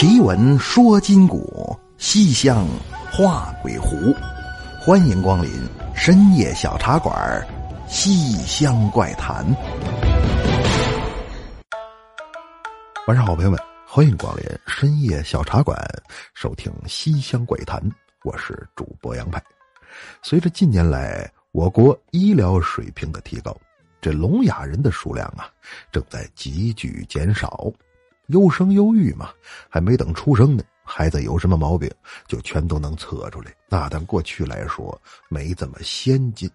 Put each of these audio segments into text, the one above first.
奇闻说今古，西厢画鬼狐。欢迎光临深夜小茶馆《西厢怪谈》。晚上好，朋友们，欢迎光临深夜小茶馆，收听《西厢怪谈》。我是主播杨派。随着近年来我国医疗水平的提高，这聋哑人的数量啊，正在急剧减少。优生优育嘛，还没等出生呢，孩子有什么毛病就全都能测出来。那但过去来说没这么先进，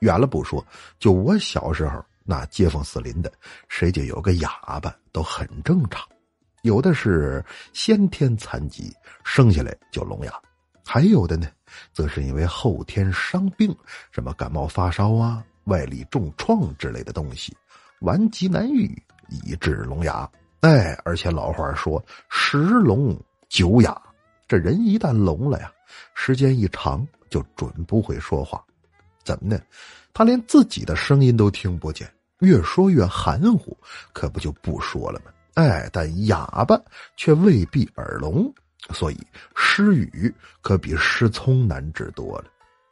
远了不说，就我小时候，那街坊四邻的谁家有个哑巴都很正常，有的是先天残疾，生下来就聋哑，还有的呢，则是因为后天伤病，什么感冒发烧啊、外力重创之类的东西，顽疾难愈，以致聋哑。哎，而且老话说“十聋九哑”，这人一旦聋了呀，时间一长就准不会说话。怎么呢？他连自己的声音都听不见，越说越含糊，可不就不说了吗？哎，但哑巴却未必耳聋，所以失语可比失聪难治多了。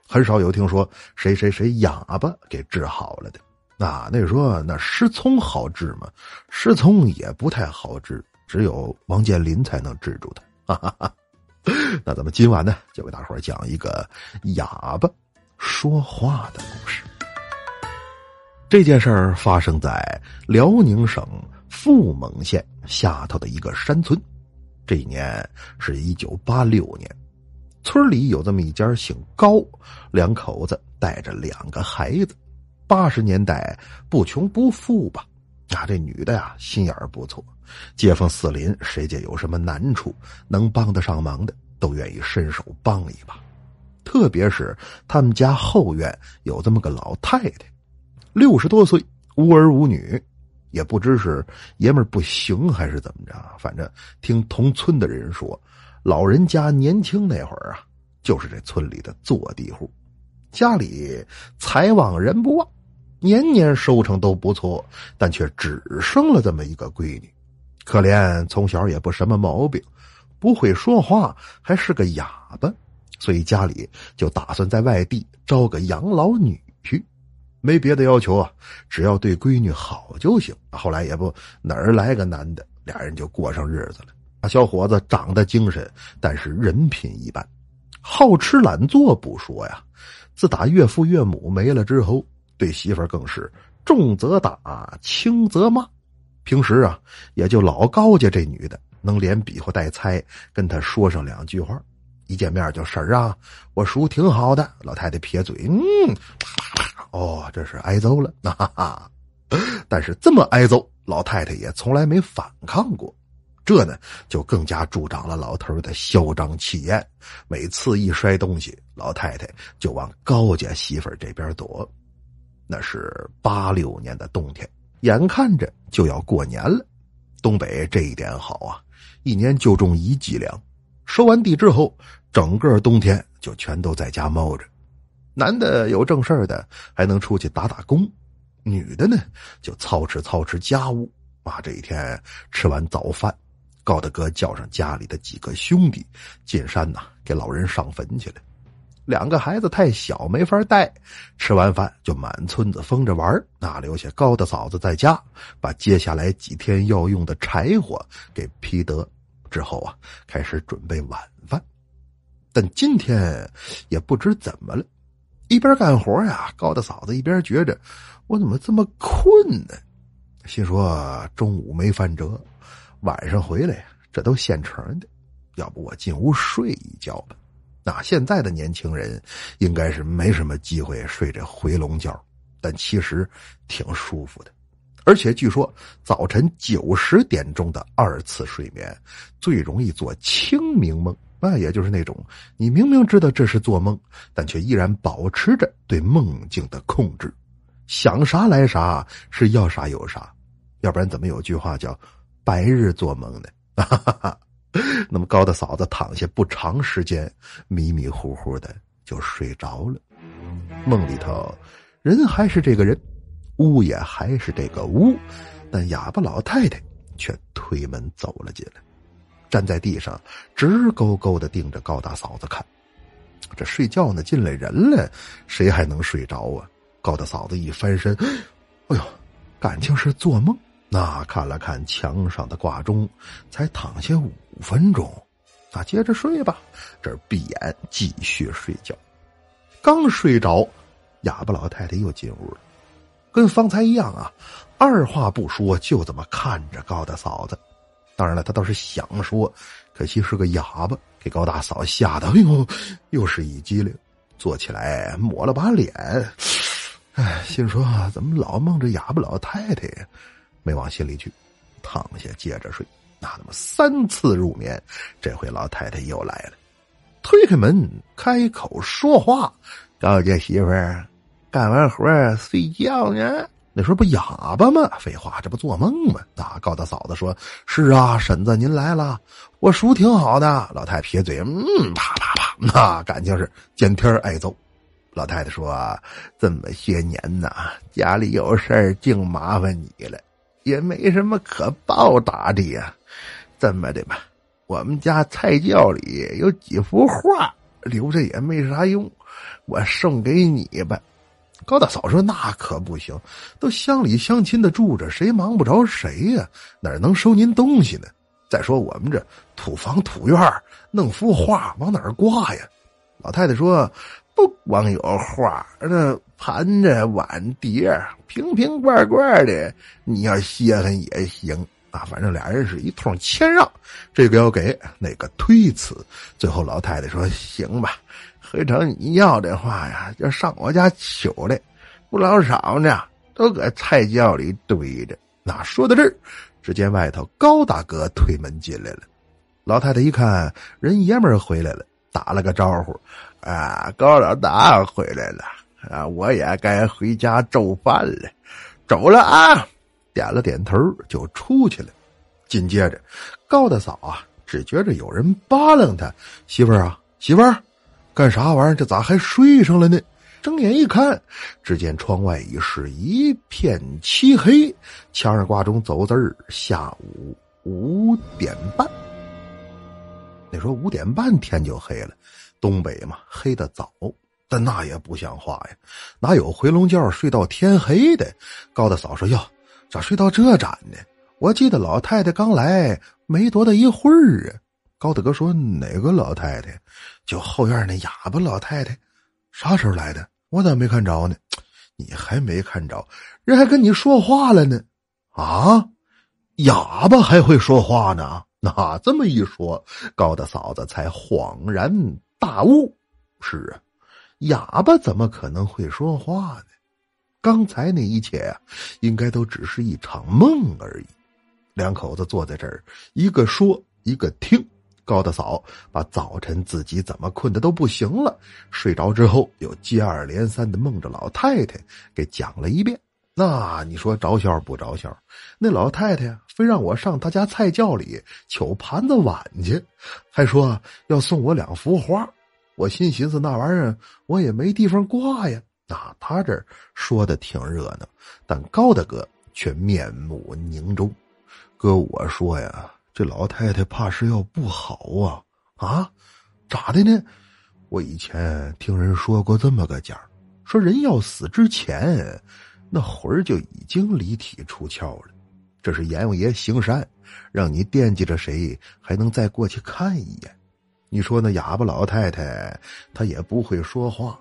很少有听说谁谁谁哑巴给治好了的。那那说那失聪好治吗？失聪也不太好治，只有王健林才能治住他。哈哈哈。那咱们今晚呢，就给大伙讲一个哑巴说话的故事。这件事儿发生在辽宁省阜蒙县下头的一个山村。这一年是一九八六年，村里有这么一家姓高，两口子带着两个孩子。八十年代不穷不富吧？啊，这女的呀，心眼儿不错，街坊四邻谁家有什么难处，能帮得上忙的，都愿意伸手帮一把。特别是他们家后院有这么个老太太，六十多岁，无儿无女，也不知是爷们儿不行还是怎么着。反正听同村的人说，老人家年轻那会儿啊，就是这村里的坐地户，家里财旺人不旺。年年收成都不错，但却只生了这么一个闺女，可怜从小也不什么毛病，不会说话，还是个哑巴，所以家里就打算在外地招个养老女婿，没别的要求啊，只要对闺女好就行。后来也不哪儿来个男的，俩人就过上日子了。那小伙子长得精神，但是人品一般，好吃懒做不说呀，自打岳父岳母没了之后。对媳妇儿更是重则打，轻则骂。平时啊，也就老高家这女的能连比划带猜，跟他说上两句话。一见面就婶儿啊，我叔挺好的。老太太撇嘴，嗯，哦，这是挨揍了。哈哈，但是这么挨揍，老太太也从来没反抗过。这呢，就更加助长了老头的嚣张气焰。每次一摔东西，老太太就往高家媳妇儿这边躲。那是八六年的冬天，眼看着就要过年了。东北这一点好啊，一年就种一季粮，收完地之后，整个冬天就全都在家猫着。男的有正事的，还能出去打打工；女的呢，就操持操持家务。啊，这一天吃完早饭，高大哥叫上家里的几个兄弟进山呐，给老人上坟去了。两个孩子太小，没法带。吃完饭就满村子疯着玩那留下高大嫂子在家，把接下来几天要用的柴火给劈得之后啊，开始准备晚饭。但今天也不知怎么了，一边干活呀，高大嫂子一边觉着我怎么这么困呢？心说中午没饭辙，晚上回来呀这都现成的，要不我进屋睡一觉吧。那现在的年轻人应该是没什么机会睡这回笼觉，但其实挺舒服的。而且据说早晨九十点钟的二次睡眠最容易做清明梦，那也就是那种你明明知道这是做梦，但却依然保持着对梦境的控制，想啥来啥，是要啥有啥。要不然怎么有句话叫“白日做梦”呢？哈哈哈。那么高的嫂子躺下不长时间，迷迷糊糊的就睡着了。梦里头，人还是这个人，屋也还是这个屋，但哑巴老太太却推门走了进来。站在地上，直勾勾的盯着高大嫂子看。这睡觉呢，进来人了，谁还能睡着啊？高大嫂子一翻身，哎呦，感情是做梦。那看了看墙上的挂钟，才躺下五五分钟，那接着睡吧。这闭眼继续睡觉。刚睡着，哑巴老太太又进屋了，跟方才一样啊，二话不说就这么看着高大嫂子。当然了，他倒是想说，可惜是个哑巴，给高大嫂吓得哎呦，又是一激灵，坐起来抹了把脸，哎，心说怎么老梦着哑巴老太太呀？没往心里去，躺下接着睡。那他妈三次入眠，这回老太太又来了。推开门，开口说话：“高家媳妇儿，干完活睡觉呢？那时候不哑巴吗？废话，这不做梦吗？”啊，高大嫂子说：“是啊，婶子您来了，我叔挺好的。”老太撇嘴：“嗯，啪啪啪，那感情是见天挨揍。”老太太说：“这么些年呐，家里有事儿，净麻烦你了，也没什么可报答的呀。这么的吧。”我们家菜窖里有几幅画，留着也没啥用，我送给你吧。高大嫂说：“那可不行，都乡里乡亲的住着，谁忙不着谁呀？哪能收您东西呢？再说我们这土房土院，弄幅画往哪儿挂呀？”老太太说：“不光有画，那盘子、碗碟瓶瓶罐罐的，你要稀罕也行。”啊，反正俩人是一通谦让，这个要给，那个推辞。最后老太太说：“行吧，回头你要的话呀，就上我家取来，不老少呢，都搁菜窖里堆着。”那说到这儿，只见外头高大哥推门进来了。老太太一看人爷们回来了，打了个招呼：“啊，高老大回来了啊，我也该回家做饭了，走了啊。”点了点头，就出去了。紧接着，高大嫂啊，只觉着有人扒拉他媳妇儿啊，媳妇儿，干啥玩意儿？这咋还睡上了呢？睁眼一看，只见窗外已是一片漆黑，墙上挂钟走字儿：下午五点半。你说五点半天就黑了，东北嘛，黑的早，但那也不像话呀，哪有回笼觉睡到天黑的？高大嫂说：“哟。”咋睡到这盏呢？我记得老太太刚来没多大一会儿啊。高大哥说：“哪个老太太？就后院那哑巴老太太，啥时候来的？我咋没看着呢？你还没看着，人还跟你说话了呢。啊，哑巴还会说话呢？那这么一说，高大嫂子才恍然大悟：是啊，哑巴怎么可能会说话呢？刚才那一切啊，应该都只是一场梦而已。两口子坐在这儿，一个说，一个听。高大嫂把早晨自己怎么困的都不行了，睡着之后又接二连三的梦着老太太，给讲了一遍。那你说着笑不着笑？那老太太非让我上她家菜窖里取盘子碗去，还说要送我两幅画。我心寻思那玩意儿我也没地方挂呀。那他这说的挺热闹，但高大哥却面目凝重。哥，我说呀，这老太太怕是要不好啊！啊，咋的呢？我以前听人说过这么个讲说人要死之前，那魂儿就已经离体出窍了。这是阎王爷行善，让你惦记着谁，还能再过去看一眼。你说那哑巴老太太，她也不会说话。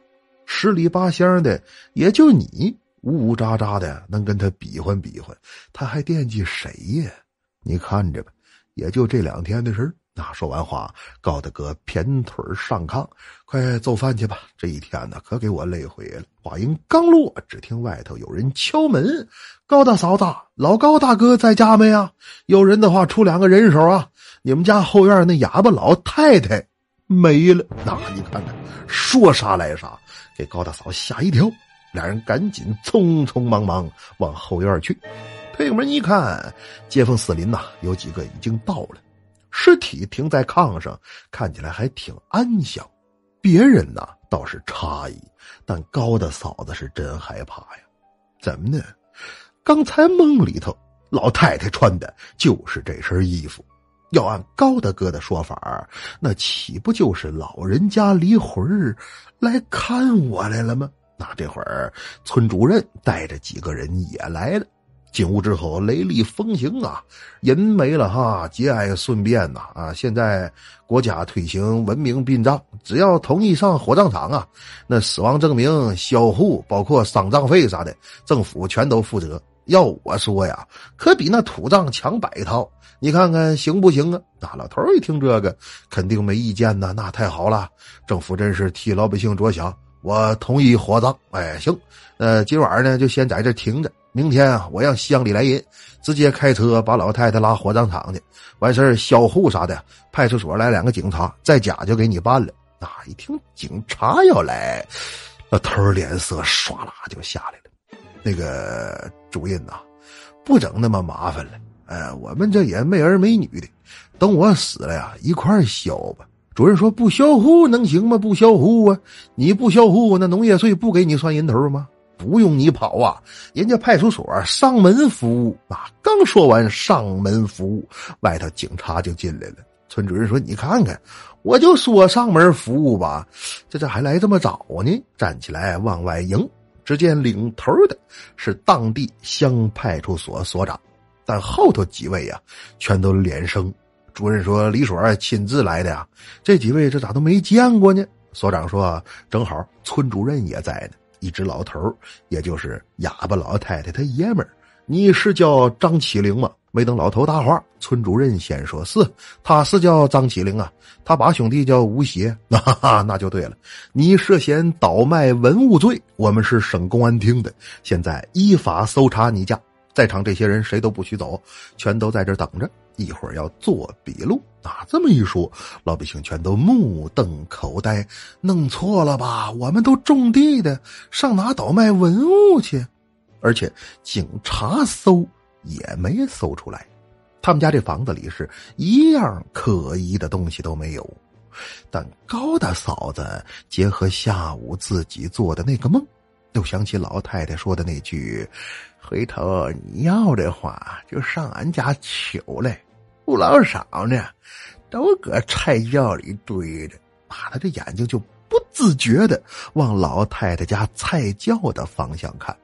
十里八乡的，也就你呜呜喳喳的能跟他比划比划，他还惦记谁呀？你看着吧，也就这两天的事儿。那说完话，高大哥偏腿上炕，快做饭去吧。这一天呢，可给我累毁了。话音刚落，只听外头有人敲门：“高大嫂子，老高大哥在家没啊？有人的话，出两个人手啊！你们家后院那哑巴老太太没了。那你看看，说啥来啥。”给高大嫂吓一跳，俩人赶紧匆匆忙忙往后院去。推门一看，街坊四邻呐，有几个已经到了，尸体停在炕上，看起来还挺安详。别人呐倒是诧异，但高大嫂子是真害怕呀。怎么呢？刚才梦里头老太太穿的就是这身衣服。要按高大哥的说法，那岂不就是老人家离魂儿来看我来了吗？那这会儿村主任带着几个人也来了。进屋之后，雷厉风行啊，人没了哈，节哀顺变呐啊！现在国家推行文明殡葬，只要同意上火葬场啊，那死亡证明、销户，包括丧葬费啥的，政府全都负责。要我说呀，可比那土葬强百套。你看看行不行啊？那老头一听这个，肯定没意见呐。那太好了，政府真是替老百姓着想。我同意火葬。哎，行，那今晚呢就先在这停着。明天啊，我让乡里来人，直接开车把老太太拉火葬场去。完事儿销户啥的，派出所来两个警察，在家就给你办了。那一听警察要来，老头脸色唰啦就下来了。那个主任呐，不整那么麻烦了。哎，我们这也没儿没女的，等我死了呀，一块儿消吧。主任说不销户能行吗？不销户啊，你不销户，那农业税不给你算人头吗？不用你跑啊，人家派出所上门服务啊！刚说完上门服务，外头警察就进来了。村主任说：“你看看，我就说上门服务吧，这这还来这么早呢？”站起来往外迎，只见领头的是当地乡派出所所长，但后头几位呀，全都连声。主任说：“李所亲自来的呀，这几位这咋都没见过呢？”所长说：“正好村主任也在呢。”一只老头也就是哑巴老太太，他爷们儿，你是叫张启灵吗？没等老头答话，村主任先说：“是，他是叫张启灵啊，他把兄弟叫吴邪，那 哈哈，那就对了。你涉嫌倒卖文物罪，我们是省公安厅的，现在依法搜查你家，在场这些人谁都不许走，全都在这等着。”一会儿要做笔录啊！这么一说，老百姓全都目瞪口呆。弄错了吧？我们都种地的，上哪倒卖文物去？而且警察搜也没搜出来。他们家这房子里是一样可疑的东西都没有。但高大嫂子结合下午自己做的那个梦，又想起老太太说的那句：“回头你要的话，就上俺家求来。”不老少呢，都搁菜窖里堆着。啊，他这眼睛就不自觉的往老太太家菜窖的方向看。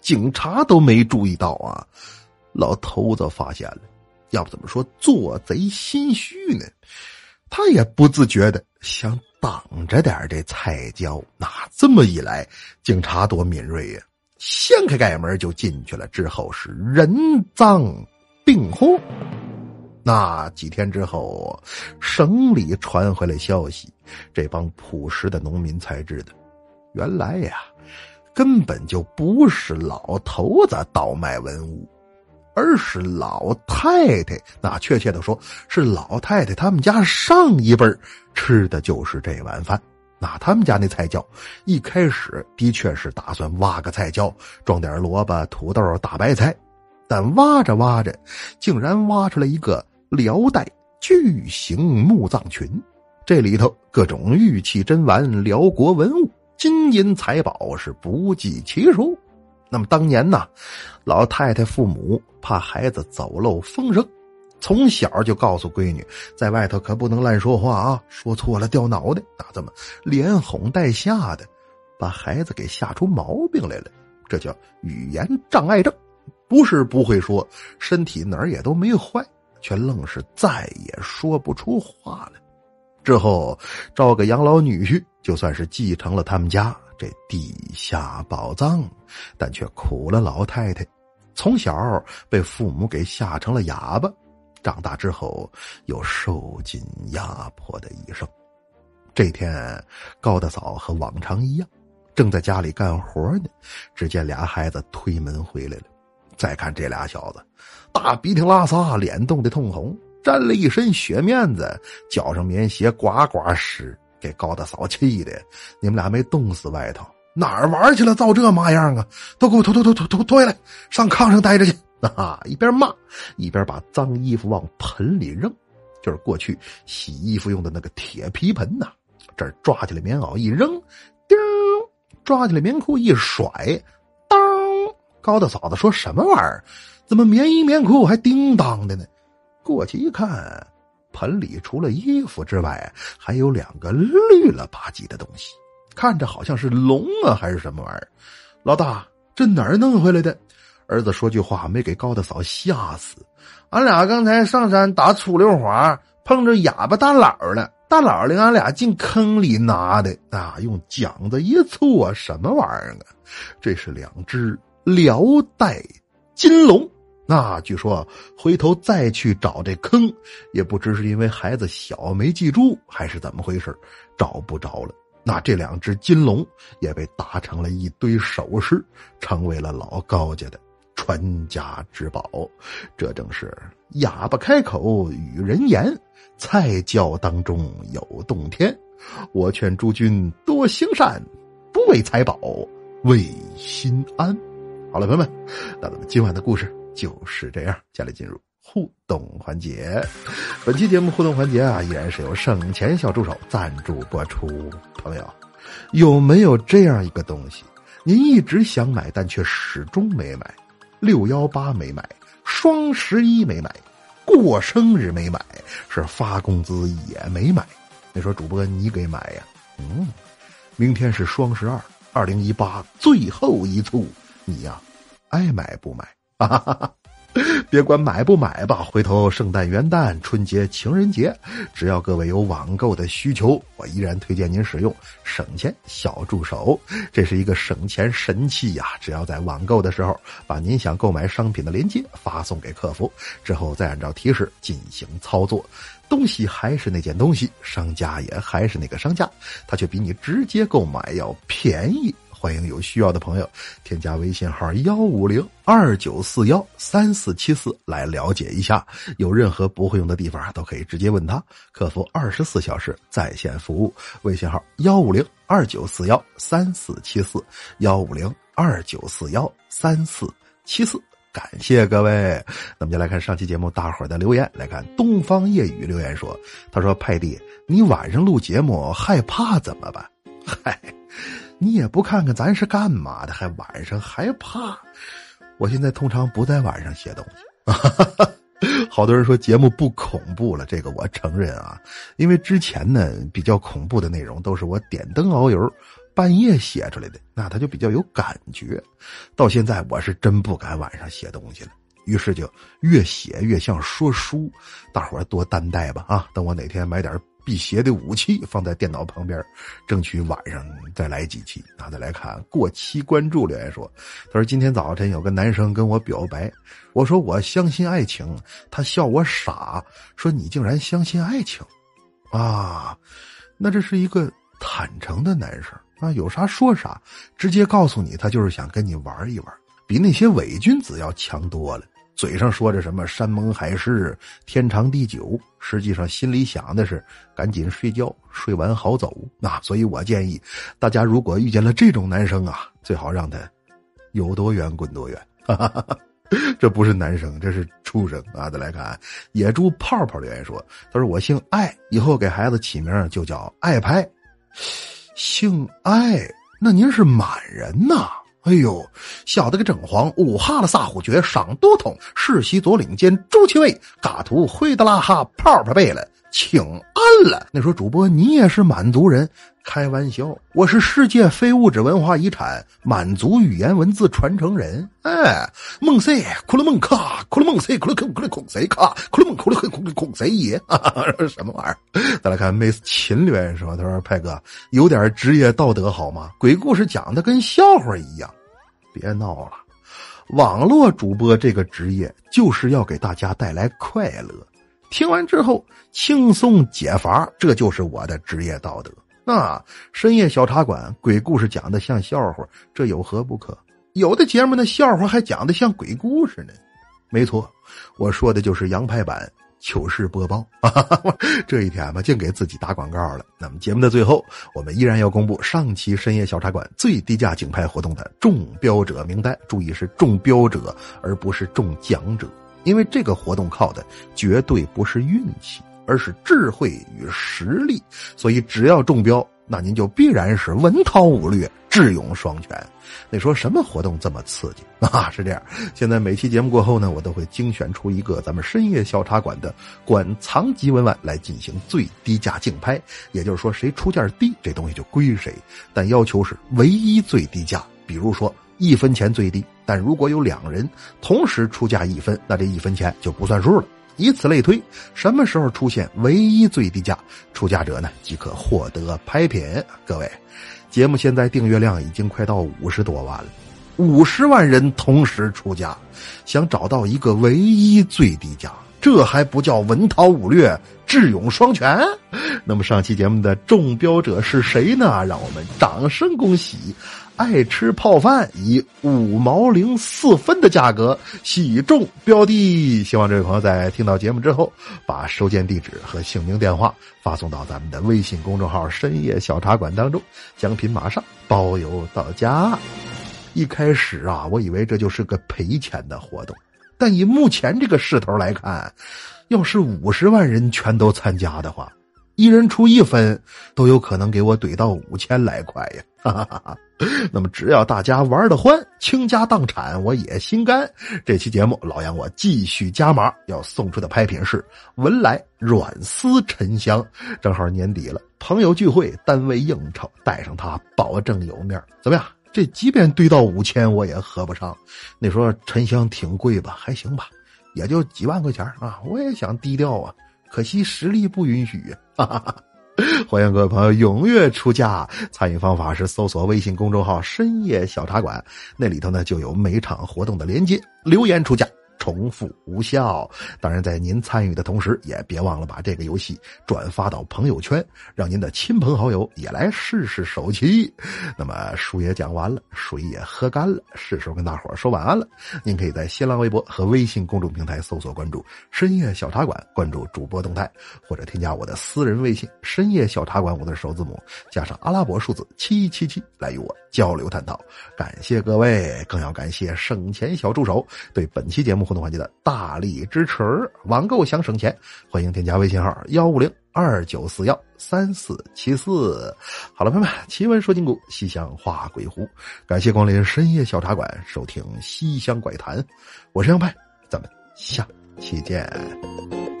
警察都没注意到啊，老头子发现了。要不怎么说做贼心虚呢？他也不自觉的想挡着点这菜椒。那这么一来，警察多敏锐呀！掀开盖门就进去了。之后是人赃并获。那几天之后，省里传回来消息，这帮朴实的农民才知道，原来呀，根本就不是老头子倒卖文物，而是老太太。那确切的说，是老太太他们家上一辈吃的就是这碗饭。那他们家那菜窖，一开始的确是打算挖个菜窖，装点萝卜、土豆、大白菜，但挖着挖着，竟然挖出来一个。辽代巨型墓葬群，这里头各种玉器珍玩、辽国文物、金银财宝是不计其数。那么当年呢，老太太父母怕孩子走漏风声，从小就告诉闺女，在外头可不能乱说话啊，说错了掉脑袋。那这么连哄带吓的，把孩子给吓出毛病来了，这叫语言障碍症，不是不会说，身体哪儿也都没坏。却愣是再也说不出话来。之后招个养老女婿，就算是继承了他们家这地下宝藏，但却苦了老太太。从小被父母给吓成了哑巴，长大之后又受尽压迫的一生。这天，高大嫂和往常一样，正在家里干活呢，只见俩孩子推门回来了。再看这俩小子。大鼻涕拉撒，脸冻得通红，沾了一身血面子，脚上棉鞋呱呱湿，给高大嫂气的。你们俩没冻死外头，哪儿玩去了？造这嘛样啊！都给我脱脱脱脱脱脱下来，上炕上待着去！啊！一边骂一边把脏衣服往盆里扔，就是过去洗衣服用的那个铁皮盆呐。这儿抓起来棉袄一扔，叮，抓起来棉裤一甩，当！高大嫂子说什么玩意儿？怎么棉衣棉裤还叮当的呢？过去一看，盆里除了衣服之外，还有两个绿了吧唧的东西，看着好像是龙啊，还是什么玩意儿。老大，这哪儿弄回来的？儿子说句话没给高大嫂吓死。俺俩刚才上山打醋溜滑，碰着哑巴大佬了。大佬领俺俩进坑里拿的啊，用桨子一搓，什么玩意儿啊？这是两只辽代金龙。那据说回头再去找这坑，也不知是因为孩子小没记住，还是怎么回事找不着了。那这两只金龙也被打成了一堆首饰，成为了老高家的传家之宝。这正是哑巴开口与人言，菜窖当中有洞天。我劝诸君多行善，不为财宝，为心安。好了，朋友们，那咱们今晚的故事。就是这样，下来进入互动环节。本期节目互动环节啊，依然是由省钱小助手赞助播出。朋友，有没有这样一个东西，您一直想买，但却始终没买？六幺八没买，双十一没买，过生日没买，是发工资也没买。你说主播你给买呀？嗯，明天是双十二，二零一八最后一促，你呀，爱买不买？哈哈哈别管买不买吧，回头圣诞、元旦、春节、情人节，只要各位有网购的需求，我依然推荐您使用省钱小助手。这是一个省钱神器呀！只要在网购的时候，把您想购买商品的链接发送给客服，之后再按照提示进行操作，东西还是那件东西，商家也还是那个商家，他却比你直接购买要便宜。欢迎有需要的朋友添加微信号幺五零二九四幺三四七四来了解一下。有任何不会用的地方，都可以直接问他，客服二十四小时在线服务。微信号幺五零二九四幺三四七四幺五零二九四幺三四七四。感谢各位。那么就来看上期节目大伙儿的留言，来看东方夜雨留言说：“他说派弟，你晚上录节目害怕怎么办？嗨。”你也不看看咱是干嘛的，还晚上害怕？我现在通常不在晚上写东西。好多人说节目不恐怖了，这个我承认啊，因为之前呢比较恐怖的内容都是我点灯熬油半夜写出来的，那他就比较有感觉。到现在我是真不敢晚上写东西了，于是就越写越像说书。大伙儿多担待吧啊！等我哪天买点。辟邪的武器放在电脑旁边，争取晚上再来几期。那再来看过期关注留言说：“他说今天早晨有个男生跟我表白，我说我相信爱情，他笑我傻，说你竟然相信爱情，啊，那这是一个坦诚的男生啊，有啥说啥，直接告诉你他就是想跟你玩一玩，比那些伪君子要强多了。”嘴上说着什么山盟海誓、天长地久，实际上心里想的是赶紧睡觉，睡完好走。那所以我建议大家，如果遇见了这种男生啊，最好让他有多远滚多远。这不是男生，这是畜生啊！再来看野猪泡泡留言说：“他说我姓艾，以后给孩子起名就叫爱拍。姓艾，那您是满人呐？”哎呦，小的个整黄，五哈的萨虎爵，赏多桶，世袭左领兼，朱七卫，嘎图灰的拉哈，泡泡贝了，请安了。那说主播你也是满族人？开玩笑，我是世界非物质文化遗产满族语言文字传承人。哎，梦塞，库勒梦卡，库勒梦塞，库勒库库勒孔塞卡，库勒梦库勒库库孔塞耶？什么玩意儿？再来看 Miss 秦留言说：“他说派哥有点职业道德好吗？鬼故事讲的跟笑话一样，别闹了。网络主播这个职业就是要给大家带来快乐，听完之后轻松解乏，这就是我的职业道德。”那深夜小茶馆鬼故事讲的像笑话，这有何不可？有的节目那笑话还讲的像鬼故事呢。没错，我说的就是洋派版糗事播报。这一天嘛，净给自己打广告了。那么节目的最后，我们依然要公布上期深夜小茶馆最低价竞拍活动的中标者名单。注意是中标者，而不是中奖者，因为这个活动靠的绝对不是运气。而是智慧与实力，所以只要中标，那您就必然是文韬武略、智勇双全。那说什么活动这么刺激 啊？是这样，现在每期节目过后呢，我都会精选出一个咱们深夜小茶馆的馆藏级文玩来进行最低价竞拍。也就是说，谁出价低，这东西就归谁。但要求是唯一最低价，比如说一分钱最低。但如果有两人同时出价一分，那这一分钱就不算数了。以此类推，什么时候出现唯一最低价，出价者呢即可获得拍品。各位，节目现在订阅量已经快到五十多万了，五十万人同时出价，想找到一个唯一最低价，这还不叫文韬武略、智勇双全？那么上期节目的中标者是谁呢？让我们掌声恭喜！爱吃泡饭以五毛零四分的价格喜中标的，希望这位朋友在听到节目之后，把收件地址和姓名电话发送到咱们的微信公众号“深夜小茶馆”当中，奖品马上包邮到家。一开始啊，我以为这就是个赔钱的活动，但以目前这个势头来看，要是五十万人全都参加的话。一人出一分，都有可能给我怼到五千来块呀！哈哈哈哈那么，只要大家玩的欢，倾家荡产我也心甘。这期节目，老杨我继续加码，要送出的拍品是文莱软丝沉香。正好年底了，朋友聚会、单位应酬，带上它保证有面怎么样？这即便堆到五千，我也合不上。那说沉香挺贵吧？还行吧，也就几万块钱啊！我也想低调啊。可惜实力不允许哈哈哈！欢迎各位朋友踊跃出价，参与方法是搜索微信公众号“深夜小茶馆”，那里头呢就有每场活动的连接，留言出价。重复无效。当然，在您参与的同时，也别忘了把这个游戏转发到朋友圈，让您的亲朋好友也来试试手气。那么，书也讲完了，水也喝干了，是时候跟大伙说晚安了。您可以在新浪微博和微信公众平台搜索关注“深夜小茶馆”，关注主播动态，或者添加我的私人微信“深夜小茶馆”，我的首字母加上阿拉伯数字七七七，来与我交流探讨。感谢各位，更要感谢省钱小助手对本期节目。互动环节的大力支持，网购想省钱，欢迎添加微信号幺五零二九四幺三四七四。好了，朋友们，奇闻说金股，西厢画鬼狐，感谢光临深夜小茶馆，收听西厢怪谈，我是杨派，咱们下期见。